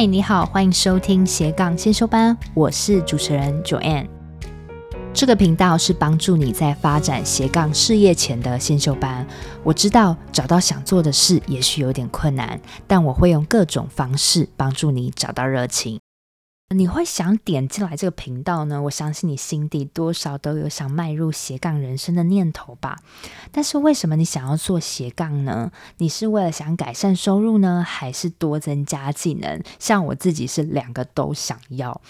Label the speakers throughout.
Speaker 1: 嗨，你好，欢迎收听斜杠先修班，我是主持人 Joanne。这个频道是帮助你在发展斜杠事业前的先修班。我知道找到想做的事也许有点困难，但我会用各种方式帮助你找到热情。你会想点进来这个频道呢？我相信你心底多少都有想迈入斜杠人生的念头吧。但是为什么你想要做斜杠呢？你是为了想改善收入呢，还是多增加技能？像我自己是两个都想要。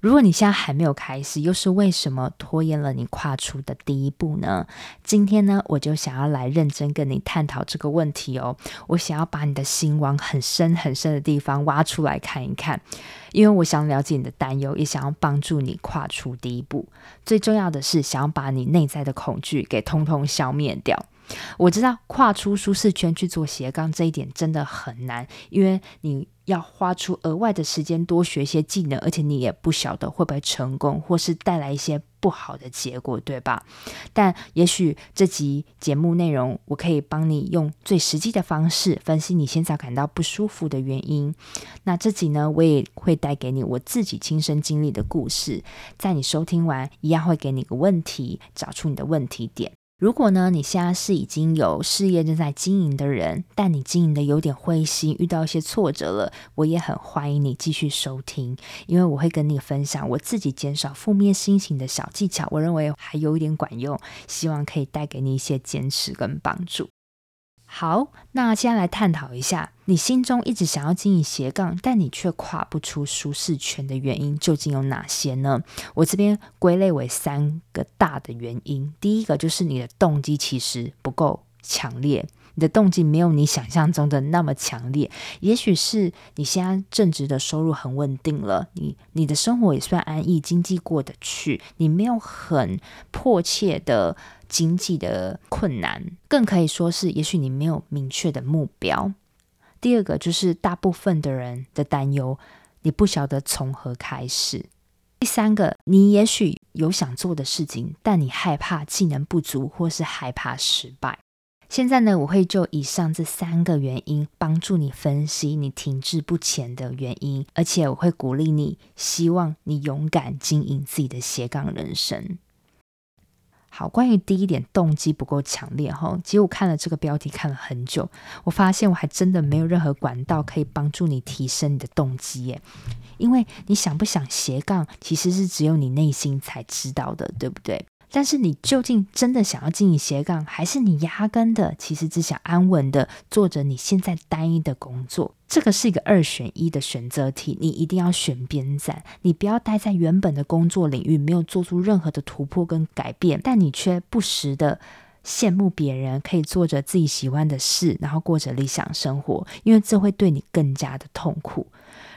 Speaker 1: 如果你现在还没有开始，又是为什么拖延了你跨出的第一步呢？今天呢，我就想要来认真跟你探讨这个问题哦。我想要把你的心往很深很深的地方挖出来看一看，因为我想了解你的担忧，也想要帮助你跨出第一步。最重要的是，想要把你内在的恐惧给通通消灭掉。我知道跨出舒适圈去做斜杠这一点真的很难，因为你要花出额外的时间多学一些技能，而且你也不晓得会不会成功，或是带来一些不好的结果，对吧？但也许这集节目内容，我可以帮你用最实际的方式分析你现在感到不舒服的原因。那这集呢，我也会带给你我自己亲身经历的故事，在你收听完，一样会给你个问题，找出你的问题点。如果呢，你现在是已经有事业正在经营的人，但你经营的有点灰心，遇到一些挫折了，我也很欢迎你继续收听，因为我会跟你分享我自己减少负面心情的小技巧，我认为还有一点管用，希望可以带给你一些坚持跟帮助。好，那现在来探讨一下，你心中一直想要经营斜杠，但你却跨不出舒适圈的原因究竟有哪些呢？我这边归类为三个大的原因。第一个就是你的动机其实不够强烈，你的动机没有你想象中的那么强烈。也许是你现在正职的收入很稳定了，你你的生活也算安逸，经济过得去，你没有很迫切的。经济的困难，更可以说是，也许你没有明确的目标。第二个就是大部分的人的担忧，你不晓得从何开始。第三个，你也许有想做的事情，但你害怕技能不足，或是害怕失败。现在呢，我会就以上这三个原因，帮助你分析你停滞不前的原因，而且我会鼓励你，希望你勇敢经营自己的斜杠人生。好，关于第一点，动机不够强烈哈，其实我看了这个标题看了很久，我发现我还真的没有任何管道可以帮助你提升你的动机耶，因为你想不想斜杠，其实是只有你内心才知道的，对不对？但是你究竟真的想要经营斜杠，还是你压根的其实只想安稳的做着你现在单一的工作？这个是一个二选一的选择题，你一定要选边站。你不要待在原本的工作领域，没有做出任何的突破跟改变，但你却不时的羡慕别人可以做着自己喜欢的事，然后过着理想生活，因为这会对你更加的痛苦。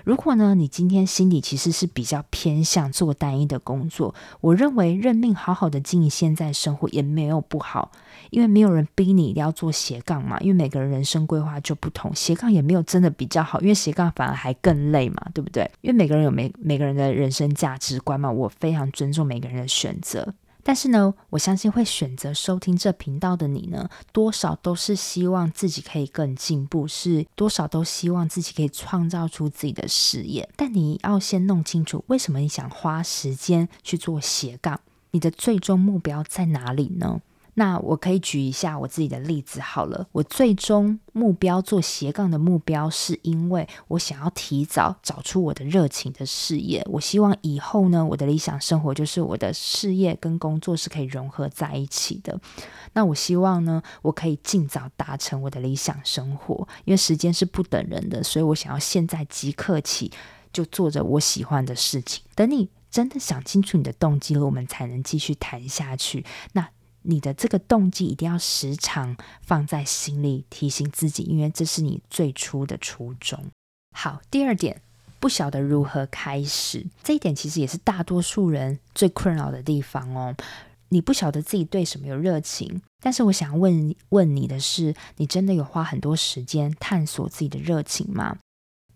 Speaker 1: 如果呢，你今天心里其实是比较偏向做单一的工作，我认为认命好好的经营现在生活也没有不好，因为没有人逼你一定要做斜杠嘛，因为每个人人生规划就不同，斜杠也没有真的比较好，因为斜杠反而还更累嘛，对不对？因为每个人有每每个人的人生价值观嘛，我非常尊重每个人的选择。但是呢，我相信会选择收听这频道的你呢，多少都是希望自己可以更进步，是多少都希望自己可以创造出自己的事业。但你要先弄清楚，为什么你想花时间去做斜杠？你的最终目标在哪里呢？那我可以举一下我自己的例子好了。我最终目标做斜杠的目标，是因为我想要提早找出我的热情的事业。我希望以后呢，我的理想生活就是我的事业跟工作是可以融合在一起的。那我希望呢，我可以尽早达成我的理想生活，因为时间是不等人的，所以我想要现在即刻起就做着我喜欢的事情。等你真的想清楚你的动机了，我们才能继续谈下去。那。你的这个动机一定要时常放在心里，提醒自己，因为这是你最初的初衷。好，第二点，不晓得如何开始，这一点其实也是大多数人最困扰的地方哦。你不晓得自己对什么有热情，但是我想问问你的是，你真的有花很多时间探索自己的热情吗？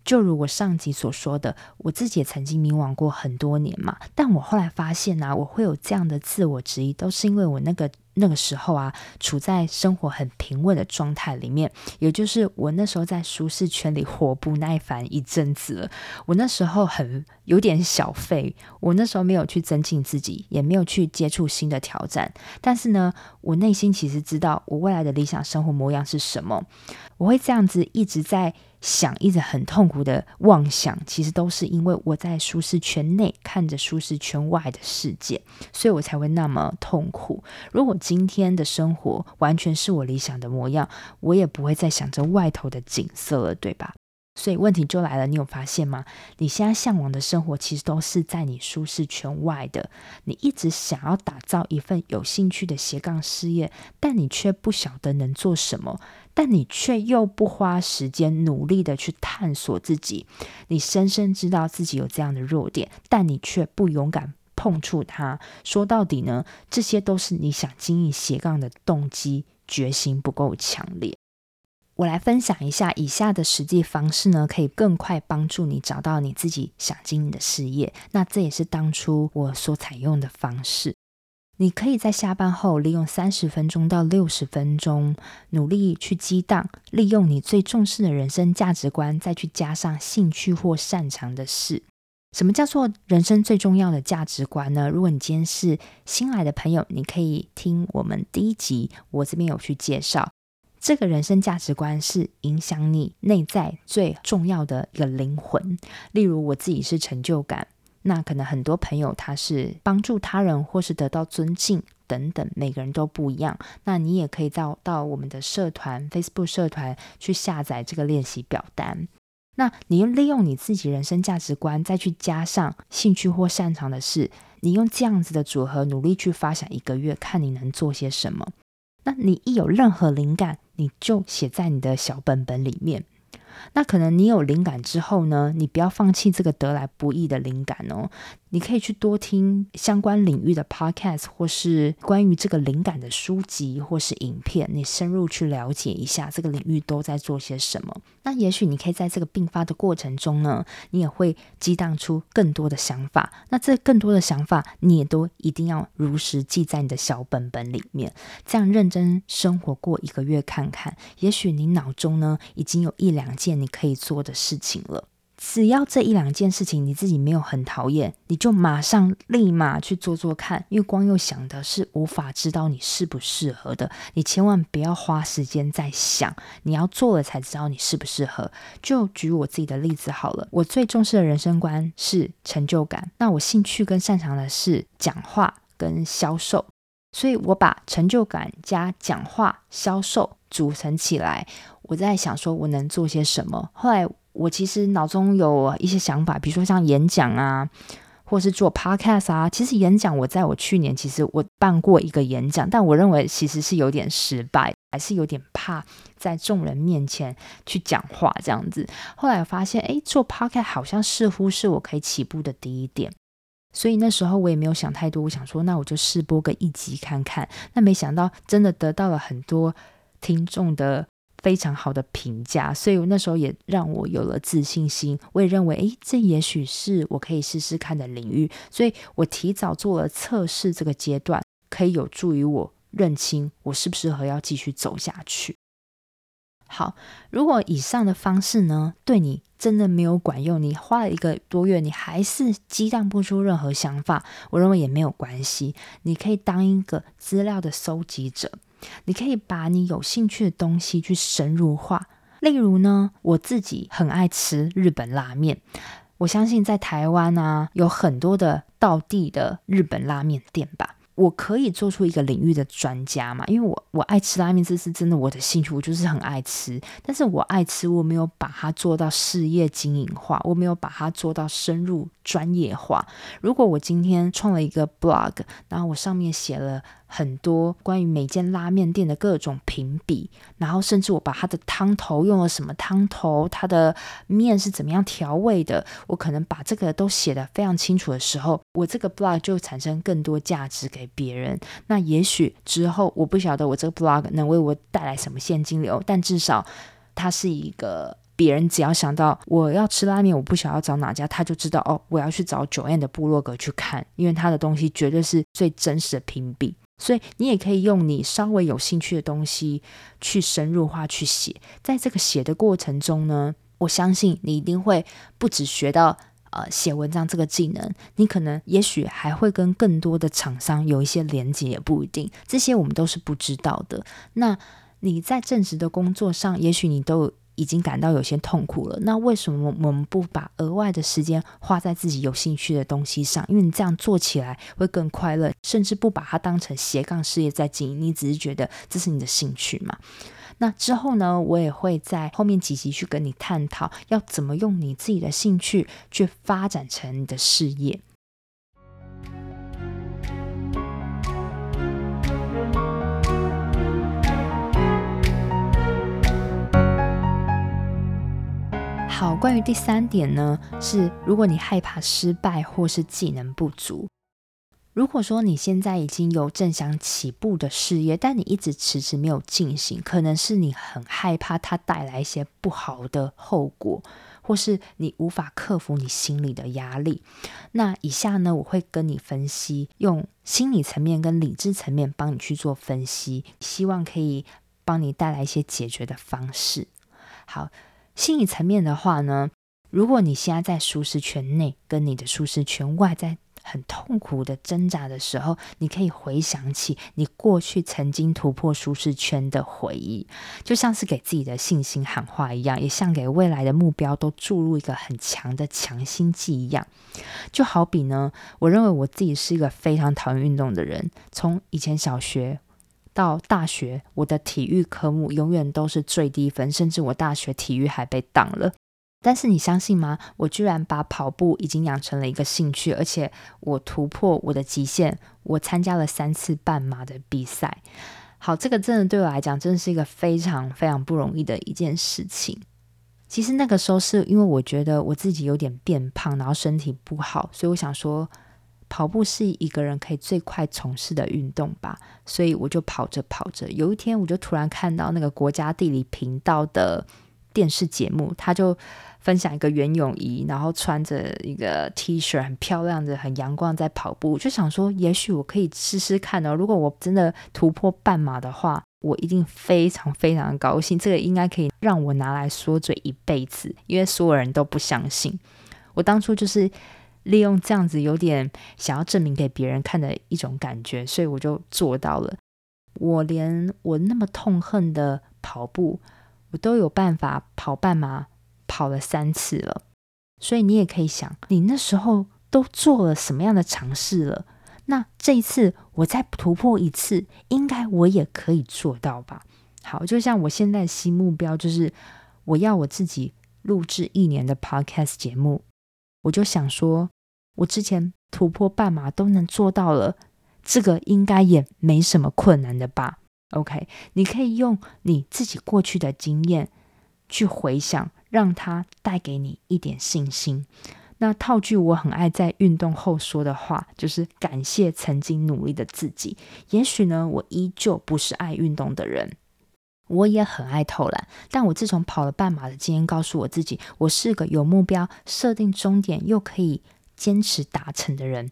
Speaker 1: 就如我上集所说的，我自己也曾经迷惘过很多年嘛。但我后来发现呢、我会有这样的自我质疑，都是因为我那个。那个时候啊，处在生活很平稳的状态里面，也就是我那时候在舒适圈里活不耐烦一阵子了。我那时候很有点小废，我那时候没有去增进自己，也没有去接触新的挑战。但是呢，我内心其实知道我未来的理想生活模样是什么。我会这样子一直在。想一直很痛苦的妄想，其实都是因为我在舒适圈内看着舒适圈外的世界，所以我才会那么痛苦。如果今天的生活完全是我理想的模样，我也不会再想着外头的景色了，对吧？所以问题就来了，你有发现吗？你现在向往的生活其实都是在你舒适圈外的。你一直想要打造一份有兴趣的斜杠事业，但你却不晓得能做什么，但你却又不花时间努力的去探索自己。你深深知道自己有这样的弱点，但你却不勇敢碰触它。说到底呢，这些都是你想经营斜杠的动机，决心不够强烈。我来分享一下以下的实际方式呢，可以更快帮助你找到你自己想经营的事业。那这也是当初我所采用的方式。你可以在下班后利用三十分钟到六十分钟，努力去激荡，利用你最重视的人生价值观，再去加上兴趣或擅长的事。什么叫做人生最重要的价值观呢？如果你今天是新来的朋友，你可以听我们第一集，我这边有去介绍。这个人生价值观是影响你内在最重要的一个灵魂。例如，我自己是成就感，那可能很多朋友他是帮助他人或是得到尊敬等等，每个人都不一样。那你也可以到到我们的社团 Facebook 社团去下载这个练习表单。那你用利用你自己人生价值观，再去加上兴趣或擅长的事，你用这样子的组合努力去发想一个月，看你能做些什么。那你一有任何灵感，你就写在你的小本本里面。那可能你有灵感之后呢，你不要放弃这个得来不易的灵感哦。你可以去多听相关领域的 podcast，或是关于这个灵感的书籍，或是影片，你深入去了解一下这个领域都在做些什么。那也许你可以在这个并发的过程中呢，你也会激荡出更多的想法。那这更多的想法，你也都一定要如实记在你的小本本里面。这样认真生活过一个月看看，也许你脑中呢已经有一两件你可以做的事情了。只要这一两件事情你自己没有很讨厌，你就马上立马去做做看，因为光又想的是无法知道你适不适合的。你千万不要花时间在想，你要做了才知道你适不适合。就举我自己的例子好了，我最重视的人生观是成就感，那我兴趣跟擅长的是讲话跟销售，所以我把成就感加讲话、销售组成起来。我在想说我能做些什么，后来。我其实脑中有一些想法，比如说像演讲啊，或是做 podcast 啊。其实演讲，我在我去年其实我办过一个演讲，但我认为其实是有点失败，还是有点怕在众人面前去讲话这样子。后来我发现，诶，做 podcast 好像似乎是我可以起步的第一点，所以那时候我也没有想太多，我想说那我就试播个一集看看。那没想到真的得到了很多听众的。非常好的评价，所以我那时候也让我有了自信心。我也认为，诶，这也许是我可以试试看的领域。所以我提早做了测试，这个阶段可以有助于我认清我适不适合要继续走下去。好，如果以上的方式呢，对你真的没有管用，你花了一个多月，你还是激荡不出任何想法，我认为也没有关系。你可以当一个资料的搜集者。你可以把你有兴趣的东西去深入化，例如呢，我自己很爱吃日本拉面，我相信在台湾啊，有很多的道地的日本拉面店吧。我可以做出一个领域的专家嘛？因为我我爱吃拉面，这是真的我的兴趣，我就是很爱吃。但是我爱吃，我没有把它做到事业经营化，我没有把它做到深入专业化。如果我今天创了一个 blog，然后我上面写了。很多关于每间拉面店的各种评比，然后甚至我把它的汤头用了什么汤头，它的面是怎么样调味的，我可能把这个都写得非常清楚的时候，我这个 blog 就产生更多价值给别人。那也许之后我不晓得我这个 blog 能为我带来什么现金流，但至少它是一个别人只要想到我要吃拉面，我不想要找哪家，他就知道哦，我要去找九燕的部落格去看，因为他的东西绝对是最真实的评比。所以你也可以用你稍微有兴趣的东西去深入化去写，在这个写的过程中呢，我相信你一定会不只学到呃写文章这个技能，你可能也许还会跟更多的厂商有一些连接，也不一定，这些我们都是不知道的。那你在正职的工作上，也许你都已经感到有些痛苦了，那为什么我们不把额外的时间花在自己有兴趣的东西上？因为你这样做起来会更快乐，甚至不把它当成斜杠事业在经营，你只是觉得这是你的兴趣嘛。那之后呢，我也会在后面几集去跟你探讨，要怎么用你自己的兴趣去发展成你的事业。好，关于第三点呢，是如果你害怕失败或是技能不足，如果说你现在已经有正想起步的事业，但你一直迟迟没有进行，可能是你很害怕它带来一些不好的后果，或是你无法克服你心里的压力。那以下呢，我会跟你分析，用心理层面跟理智层面帮你去做分析，希望可以帮你带来一些解决的方式。好。心理层面的话呢，如果你现在在舒适圈内，跟你的舒适圈外在很痛苦的挣扎的时候，你可以回想起你过去曾经突破舒适圈的回忆，就像是给自己的信心喊话一样，也像给未来的目标都注入一个很强的强心剂一样。就好比呢，我认为我自己是一个非常讨厌运动的人，从以前小学。到大学，我的体育科目永远都是最低分，甚至我大学体育还被挡了。但是你相信吗？我居然把跑步已经养成了一个兴趣，而且我突破我的极限，我参加了三次半马的比赛。好，这个真的对我来讲，真的是一个非常非常不容易的一件事情。其实那个时候是因为我觉得我自己有点变胖，然后身体不好，所以我想说。跑步是一个人可以最快从事的运动吧，所以我就跑着跑着，有一天我就突然看到那个国家地理频道的电视节目，他就分享一个袁咏仪，然后穿着一个 T 恤，很漂亮的、很阳光在跑步，我就想说，也许我可以试试看哦。如果我真的突破半马的话，我一定非常非常高兴，这个应该可以让我拿来说嘴一辈子，因为所有人都不相信。我当初就是。利用这样子有点想要证明给别人看的一种感觉，所以我就做到了。我连我那么痛恨的跑步，我都有办法跑半马，跑了三次了。所以你也可以想，你那时候都做了什么样的尝试了？那这一次我再突破一次，应该我也可以做到吧？好，就像我现在新目标就是，我要我自己录制一年的 Podcast 节目。我就想说，我之前突破半马都能做到了，这个应该也没什么困难的吧？OK，你可以用你自己过去的经验去回想，让它带给你一点信心。那套句我很爱在运动后说的话，就是感谢曾经努力的自己。也许呢，我依旧不是爱运动的人。我也很爱偷懒，但我自从跑了半马的经验告诉我自己，我是个有目标、设定终点又可以坚持达成的人。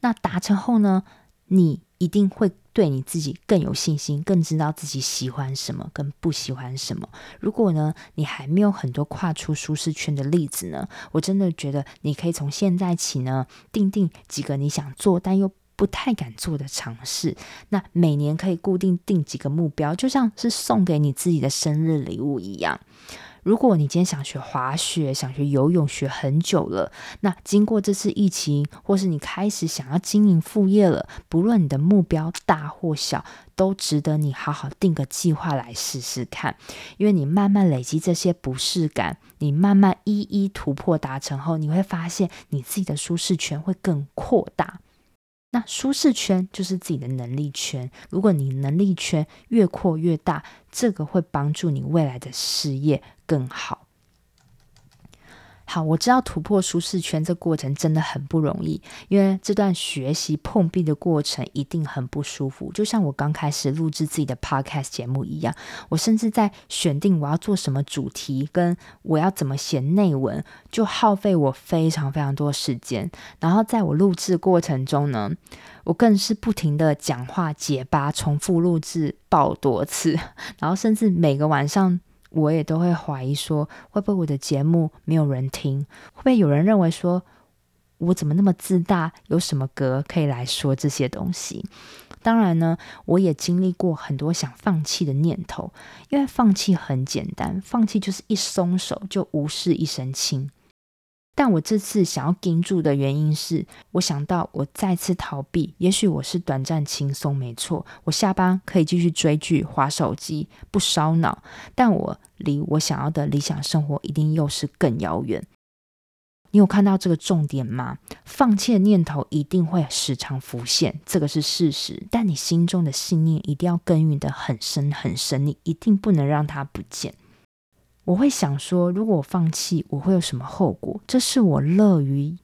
Speaker 1: 那达成后呢，你一定会对你自己更有信心，更知道自己喜欢什么跟不喜欢什么。如果呢，你还没有很多跨出舒适圈的例子呢，我真的觉得你可以从现在起呢，定定几个你想做但又不太敢做的尝试，那每年可以固定定几个目标，就像是送给你自己的生日礼物一样。如果你今天想学滑雪，想学游泳，学很久了，那经过这次疫情，或是你开始想要经营副业了，不论你的目标大或小，都值得你好好定个计划来试试看。因为你慢慢累积这些不适感，你慢慢一一突破达成后，你会发现你自己的舒适圈会更扩大。那舒适圈就是自己的能力圈。如果你能力圈越扩越大，这个会帮助你未来的事业更好。好，我知道突破舒适圈这过程真的很不容易，因为这段学习碰壁的过程一定很不舒服。就像我刚开始录制自己的 podcast 节目一样，我甚至在选定我要做什么主题，跟我要怎么写内文，就耗费我非常非常多时间。然后在我录制过程中呢，我更是不停的讲话结巴，重复录制爆多次，然后甚至每个晚上。我也都会怀疑说，会不会我的节目没有人听？会不会有人认为说，我怎么那么自大？有什么歌可以来说这些东西？当然呢，我也经历过很多想放弃的念头，因为放弃很简单，放弃就是一松手就无事一身轻。但我这次想要盯住的原因是，我想到我再次逃避，也许我是短暂轻松，没错，我下班可以继续追剧、划手机，不烧脑。但我离我想要的理想生活一定又是更遥远。你有看到这个重点吗？放弃的念头一定会时常浮现，这个是事实。但你心中的信念一定要耕耘得很深很深，你一定不能让它不见。我会想说，如果我放弃，我会有什么后果？这是我乐于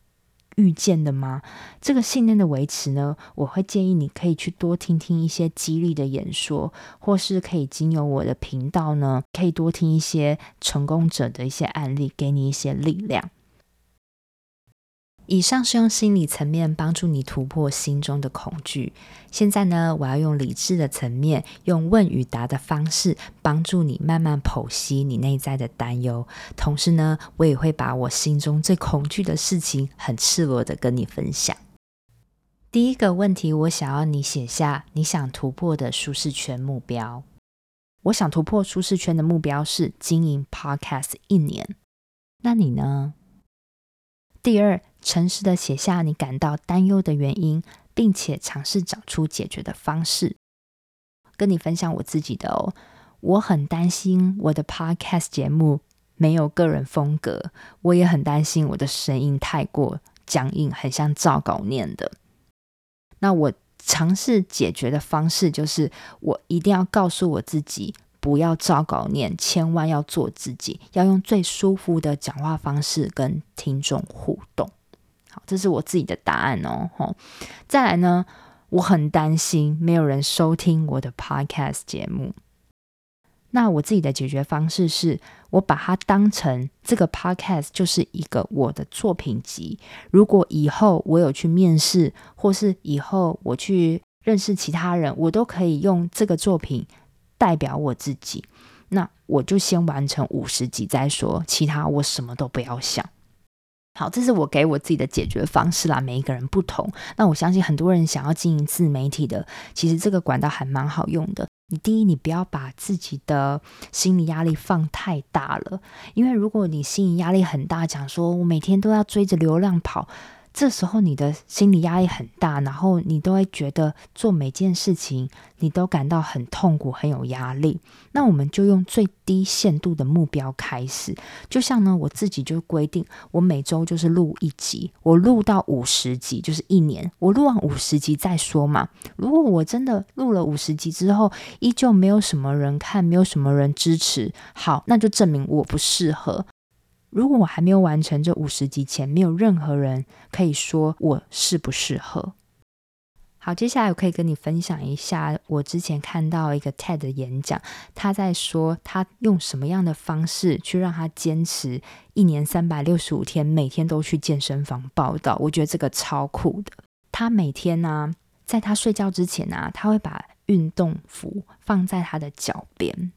Speaker 1: 遇见的吗？这个信念的维持呢？我会建议你可以去多听听一些激励的演说，或是可以经由我的频道呢，可以多听一些成功者的一些案例，给你一些力量。以上是用心理层面帮助你突破心中的恐惧。现在呢，我要用理智的层面，用问与答的方式，帮助你慢慢剖析你内在的担忧。同时呢，我也会把我心中最恐惧的事情，很赤裸的跟你分享。第一个问题，我想要你写下你想突破的舒适圈目标。我想突破舒适圈的目标是经营 Podcast 一年。那你呢？第二，诚实的写下你感到担忧的原因，并且尝试找出解决的方式。跟你分享我自己的哦，我很担心我的 Podcast 节目没有个人风格，我也很担心我的声音太过僵硬，很像照稿念的。那我尝试解决的方式就是，我一定要告诉我自己。不要照稿念，千万要做自己，要用最舒服的讲话方式跟听众互动。这是我自己的答案哦。吼，再来呢，我很担心没有人收听我的 podcast 节目。那我自己的解决方式是，我把它当成这个 podcast 就是一个我的作品集。如果以后我有去面试，或是以后我去认识其他人，我都可以用这个作品。代表我自己，那我就先完成五十集再说，其他我什么都不要想。好，这是我给我自己的解决方式啦。每一个人不同，那我相信很多人想要经营自媒体的，其实这个管道还蛮好用的。你第一，你不要把自己的心理压力放太大了，因为如果你心理压力很大，讲说我每天都要追着流量跑。这时候你的心理压力很大，然后你都会觉得做每件事情你都感到很痛苦、很有压力。那我们就用最低限度的目标开始，就像呢，我自己就规定，我每周就是录一集，我录到五十集就是一年，我录完五十集再说嘛。如果我真的录了五十集之后，依旧没有什么人看，没有什么人支持，好，那就证明我不适合。如果我还没有完成这五十集前，没有任何人可以说我适不适合。好，接下来我可以跟你分享一下我之前看到一个 TED 的演讲，他在说他用什么样的方式去让他坚持一年三百六十五天，每天都去健身房报到。我觉得这个超酷的。他每天呢、在他睡觉之前呢、啊，他会把运动服放在他的脚边。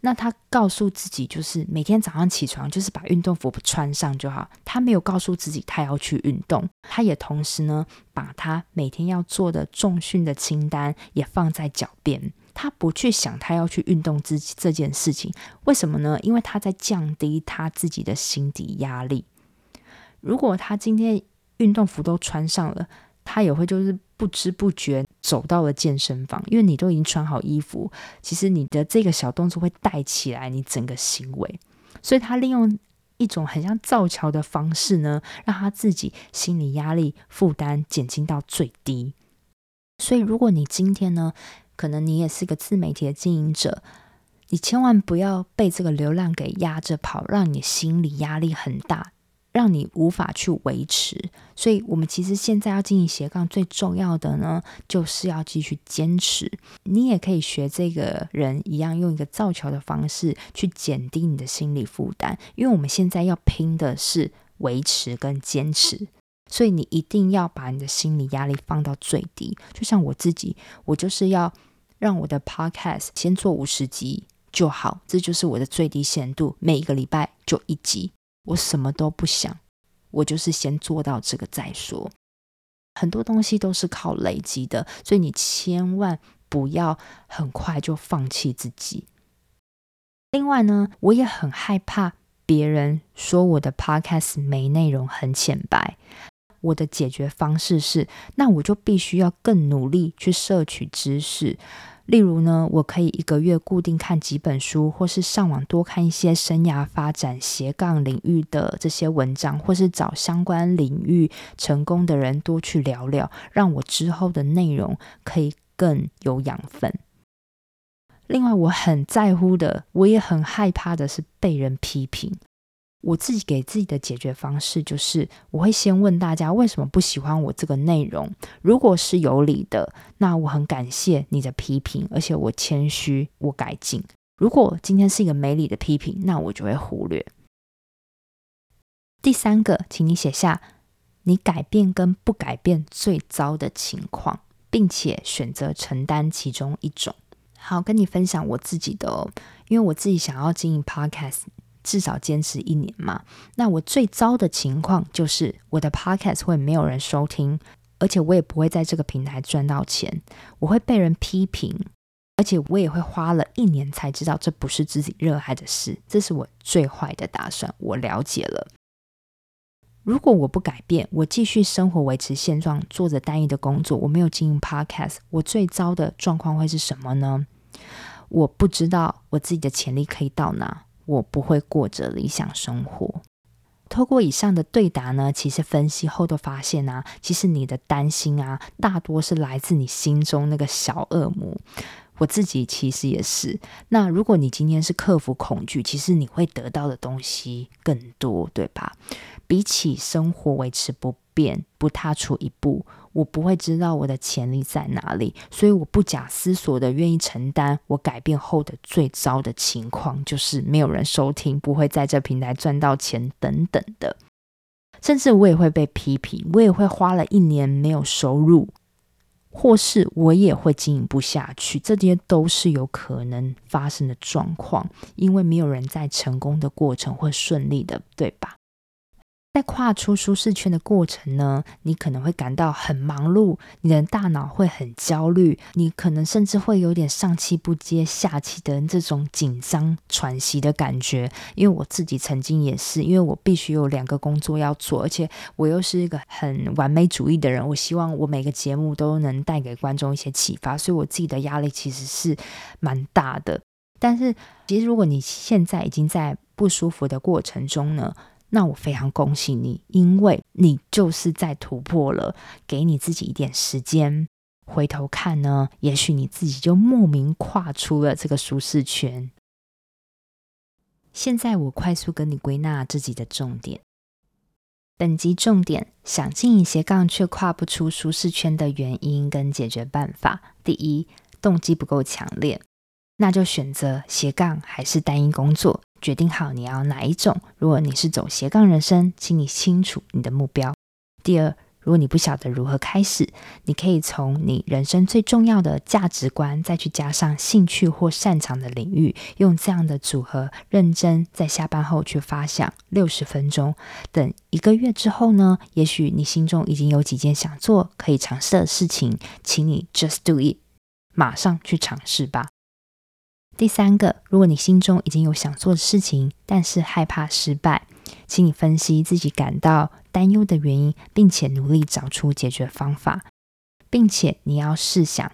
Speaker 1: 那他告诉自己，就是每天早上起床，就是把运动服穿上就好。他没有告诉自己他要去运动，他也同时呢，把他每天要做的重训的清单也放在脚边。他不去想他要去运动这这件事情，为什么呢？因为他在降低他自己的心底压力。如果他今天运动服都穿上了，他也会就是不知不觉走到了健身房，因为你都已经穿好衣服，其实你的这个小动作会带起来你整个行为，所以他利用一种很像造桥的方式呢，让他自己心理压力负担减轻到最低。所以如果你今天呢，可能你也是个自媒体的经营者，你千万不要被这个流量给压着跑，让你心理压力很大。让你无法去维持。所以，我们其实现在要进行斜杠，最重要的呢，就是要继续坚持。你也可以学这个人一样，用一个造桥的方式去减低你的心理负担。因为我们现在要拼的是维持跟坚持，所以你一定要把你的心理压力放到最低。就像我自己，我就是要让我的 podcast 先做五十集就好，这就是我的最低限度。每一个礼拜就一集，我什么都不想。我就是先做到这个再说，很多东西都是靠累积的，所以你千万不要很快就放弃自己。另外呢，我也很害怕别人说我的 podcast 没内容、很浅白。我的解决方式是，那我就必须要更努力去摄取知识。例如呢，我可以一个月固定看几本书，或是上网多看一些生涯发展斜杠领域的这些文章，或是找相关领域成功的人多去聊聊，让我之后的内容可以更有养分。另外，我很在乎的，我也很害怕的是被人批评。我自己给自己的解决方式就是，我会先问大家为什么不喜欢我这个内容。如果是有理的，那我很感谢你的批评，而且我谦虚，我改进。如果今天是一个没理的批评，那我就会忽略。第三个，请你写下你改变跟不改变最糟的情况，并且选择承担其中一种。好，跟你分享我自己的，因为我自己想要经营 Podcast。至少坚持一年嘛。那我最糟的情况就是我的 podcast 会没有人收听，而且我也不会在这个平台赚到钱，我会被人批评，而且我也会花了一年才知道这不是自己热爱的事。这是我最坏的打算。我了解了。如果我不改变，我继续生活维持现状，做着单一的工作，我没有经营 podcast，我最糟的状况会是什么呢？我不知道我自己的潜力可以到哪。我不会过着理想生活。透过以上的对答呢，其实分析后都发现啊，其实你的担心啊，大多是来自你心中那个小恶魔。我自己其实也是。那如果你今天是克服恐惧，其实你会得到的东西更多，对吧？比起生活维持不变，不踏出一步。我不会知道我的潜力在哪里，所以我不假思索的愿意承担我改变后的最糟的情况，就是没有人收听，不会在这平台赚到钱等等的，甚至我也会被批评，我也会花了一年没有收入，或是我也会经营不下去，这些都是有可能发生的状况，因为没有人在成功的过程会顺利的，对吧？在跨出舒适圈的过程呢，你可能会感到很忙碌，你的大脑会很焦虑，你可能甚至会有点上气不接下气的这种紧张喘息的感觉。因为我自己曾经也是，因为我必须有两个工作要做，而且我又是一个很完美主义的人，我希望我每个节目都能带给观众一些启发，所以我自己的压力其实是蛮大的。但是，其实如果你现在已经在不舒服的过程中呢，那我非常恭喜你，因为你就是在突破了。给你自己一点时间，回头看呢，也许你自己就莫名跨出了这个舒适圈。现在我快速跟你归纳自己的重点。本集重点：想经营斜杠却跨不出舒适圈的原因跟解决办法。第一，动机不够强烈，那就选择斜杠还是单一工作。决定好你要哪一种。如果你是走斜杠人生，请你清楚你的目标。第二，如果你不晓得如何开始，你可以从你人生最重要的价值观，再去加上兴趣或擅长的领域，用这样的组合，认真在下班后去发想六十分钟。等一个月之后呢，也许你心中已经有几件想做、可以尝试的事情，请你 just do it，马上去尝试吧。第三个，如果你心中已经有想做的事情，但是害怕失败，请你分析自己感到担忧的原因，并且努力找出解决方法，并且你要试想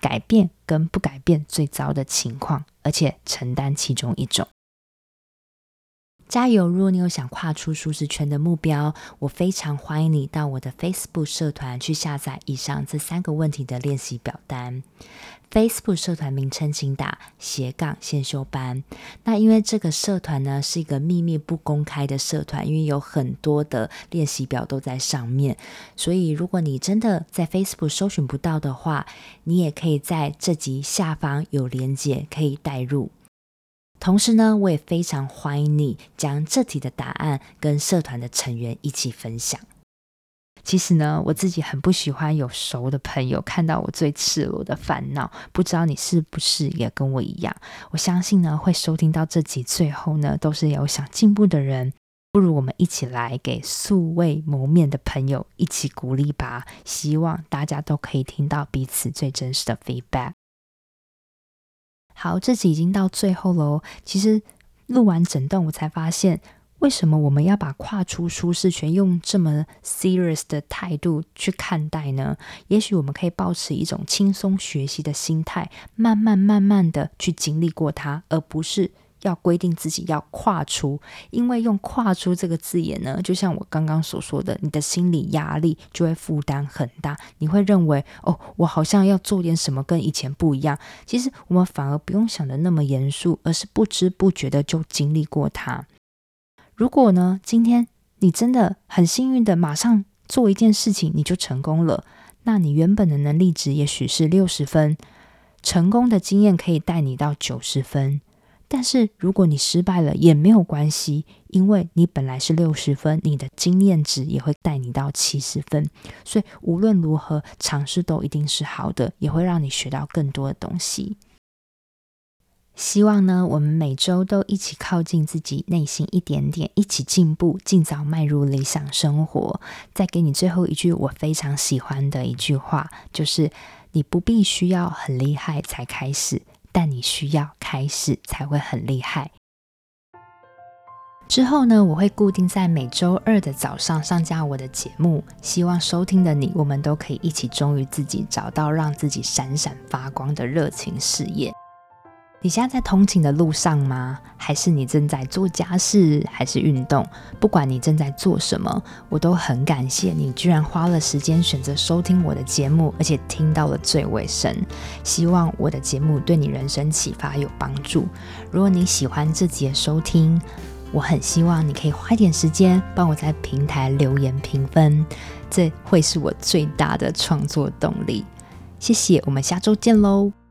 Speaker 1: 改变跟不改变最糟的情况，而且承担其中一种。加油！如果你有想跨出舒适圈的目标，我非常欢迎你到我的 Facebook 社团去下载以上这三个问题的练习表单。Facebook 社团名称请打斜杠先修班。那因为这个社团呢是一个秘密不公开的社团，因为有很多的练习表都在上面，所以如果你真的在 Facebook 搜寻不到的话，你也可以在这集下方有连结可以带入。同时呢，我也非常欢迎你将这题的答案跟社团的成员一起分享。其实呢，我自己很不喜欢有熟的朋友看到我最赤裸的烦恼。不知道你是不是也跟我一样？我相信呢，会收听到这集最后呢，都是有想进步的人。不如我们一起来给素未谋面的朋友一起鼓励吧。希望大家都可以听到彼此最真实的 feedback。好，这集已经到最后喽。其实录完整段，我才发现。为什么我们要把跨出舒适圈用这么 serious 的态度去看待呢？也许我们可以保持一种轻松学习的心态，慢慢慢慢的去经历过它，而不是要规定自己要跨出。因为用“跨出”这个字眼呢，就像我刚刚所说的，你的心理压力就会负担很大。你会认为，哦，我好像要做点什么跟以前不一样。其实我们反而不用想得那么严肃，而是不知不觉的就经历过它。如果呢，今天你真的很幸运的马上做一件事情，你就成功了，那你原本的能力值也许是六十分，成功的经验可以带你到九十分。但是如果你失败了也没有关系，因为你本来是六十分，你的经验值也会带你到七十分。所以无论如何，尝试都一定是好的，也会让你学到更多的东西。希望呢，我们每周都一起靠近自己内心一点点，一起进步，尽早迈入理想生活。再给你最后一句我非常喜欢的一句话，就是你不必需要很厉害才开始，但你需要开始才会很厉害。之后呢，我会固定在每周二的早上上架我的节目，希望收听的你，我们都可以一起忠于自己，找到让自己闪闪发光的热情事业。你现在在通勤的路上吗？还是你正在做家事，还是运动？不管你正在做什么，我都很感谢你，居然花了时间选择收听我的节目，而且听到了最尾声。希望我的节目对你人生启发有帮助。如果你喜欢这集的收听，我很希望你可以花一点时间帮我在平台留言评分，这会是我最大的创作动力。谢谢，我们下周见喽。